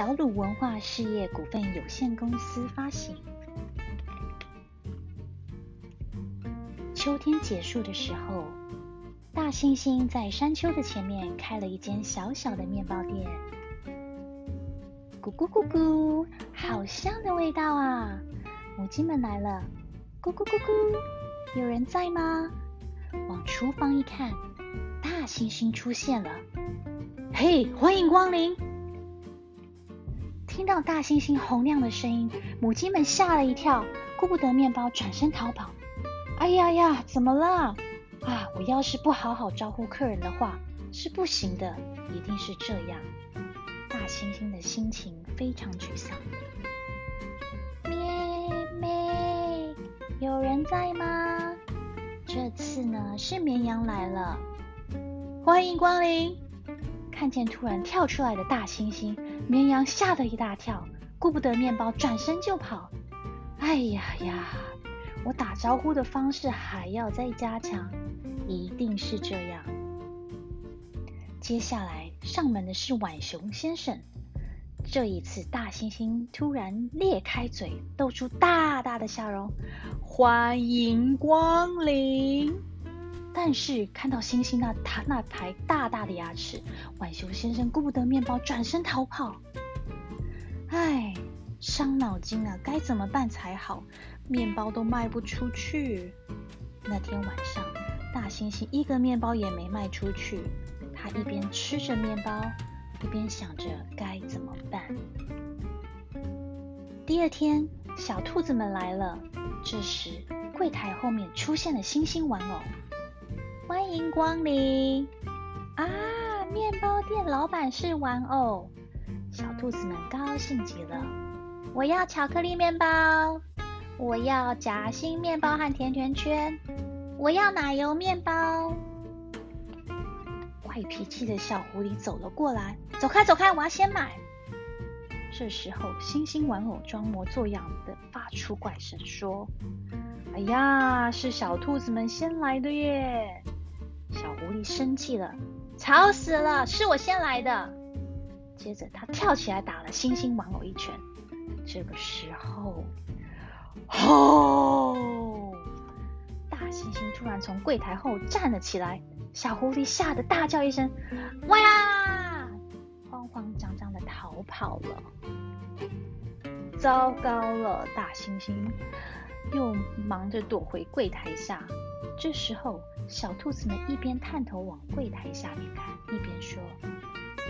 小鲁文化事业股份有限公司发行。秋天结束的时候，大猩猩在山丘的前面开了一间小小的面包店。咕咕咕咕，好香的味道啊！母鸡们来了，咕咕咕咕，有人在吗？往厨房一看，大猩猩出现了。嘿，欢迎光临！听到大猩猩洪亮的声音，母鸡们吓了一跳，顾不得面包，转身逃跑。哎呀呀，怎么了？啊，我要是不好好招呼客人的话，是不行的。一定是这样。大猩猩的心情非常沮丧。咩咩，有人在吗？这次呢，是绵羊来了。欢迎光临。看见突然跳出来的大猩猩，绵羊吓得一大跳，顾不得面包，转身就跑。哎呀呀！我打招呼的方式还要再加强，一定是这样。接下来上门的是浣熊先生。这一次，大猩猩突然裂开嘴，露出大大的笑容，欢迎光临。但是看到猩猩那他那排大大的牙齿，浣熊先生顾不得面包，转身逃跑。唉，伤脑筋啊，该怎么办才好？面包都卖不出去。那天晚上，大猩猩一个面包也没卖出去。他一边吃着面包，一边想着该怎么办。第二天，小兔子们来了。这时，柜台后面出现了星星玩偶。欢迎光临！啊，面包店老板是玩偶。小兔子们高兴极了。我要巧克力面包。我要夹心面包和甜甜圈，我要奶油面包。坏脾气的小狐狸走了过来，走开走开，我要先买。这时候，星星玩偶装模作样的发出怪声，说：“哎呀，是小兔子们先来的耶！”小狐狸生气了，吵死了，是我先来的。接着，他跳起来打了星星玩偶一拳。这个时候。吼！大猩猩突然从柜台后站了起来，小狐狸吓得大叫一声：“哇呀！”慌慌张张的逃跑了。糟糕了，大猩猩又忙着躲回柜台下。这时候，小兔子们一边探头往柜台下面看，一边说：“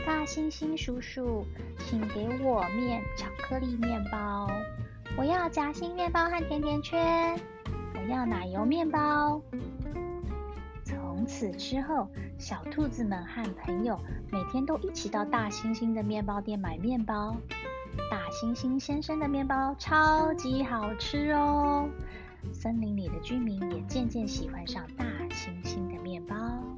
大猩猩叔叔，请给我面巧克力面包。”我要夹心面包和甜甜圈，我要奶油面包。从此之后，小兔子们和朋友每天都一起到大猩猩的面包店买面包。大猩猩先生的面包超级好吃哦！森林里的居民也渐渐喜欢上大猩猩的面包。